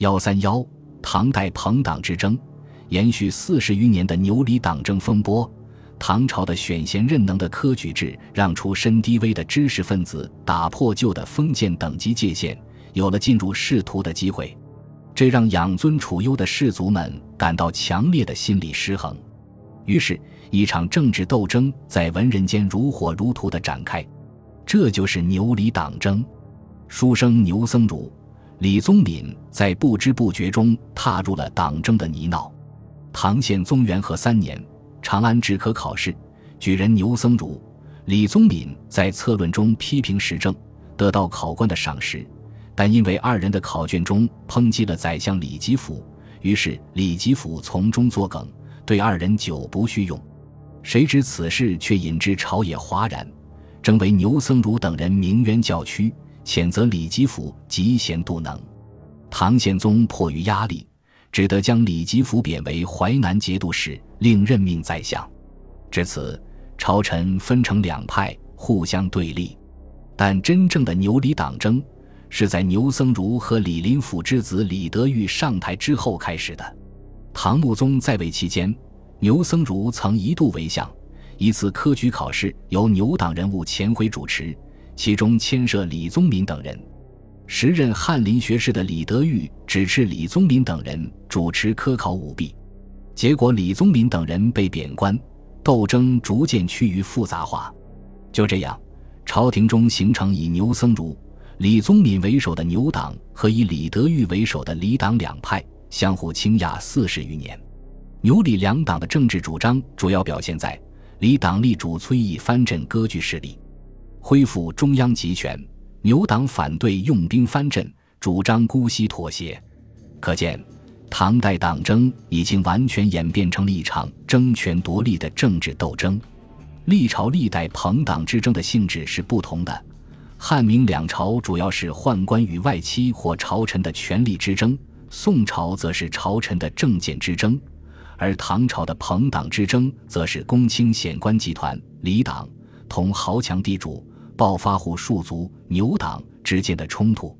幺三幺，唐代朋党之争，延续四十余年的牛李党争风波。唐朝的选贤任能的科举制，让出身低微的知识分子打破旧的封建等级界限，有了进入仕途的机会。这让养尊处优的士族们感到强烈的心理失衡。于是，一场政治斗争在文人间如火如荼地展开。这就是牛李党争。书生牛僧孺、李宗闵在不知不觉中踏入了党争的泥淖。唐宪宗元和三年。长安制科考试，举人牛僧孺、李宗闵在策论中批评时政，得到考官的赏识。但因为二人的考卷中抨击了宰相李吉甫，于是李吉甫从中作梗，对二人久不叙用。谁知此事却引致朝野哗然，征为牛僧孺等人鸣冤叫屈，谴责李吉甫嫉贤妒能。唐宪宗迫于压力。只得将李吉甫贬为淮南节度使，另任命宰相。至此，朝臣分成两派，互相对立。但真正的牛李党争，是在牛僧孺和李林甫之子李德裕上台之后开始的。唐穆宗在位期间，牛僧孺曾一度为相。一次科举考试由牛党人物钱回主持，其中牵涉李宗闵等人。时任翰林学士的李德裕指斥李宗闵等人主持科考舞弊，结果李宗闵等人被贬官，斗争逐渐趋于复杂化。就这样，朝廷中形成以牛僧孺、李宗闵为首的牛党和以李德裕为首的李党两派，相互倾轧四十余年。牛李两党的政治主张主要表现在：李党力主崔义藩镇割据势力，恢复中央集权。牛党反对用兵藩镇，主张姑息妥协。可见，唐代党争已经完全演变成了一场争权夺利的政治斗争。历朝历代朋党之争的性质是不同的。汉明两朝主要是宦官与外戚或朝臣的权力之争，宋朝则是朝臣的政见之争，而唐朝的朋党之争则是公卿显官集团李党同豪强地主。暴发户、庶族、牛党之间的冲突。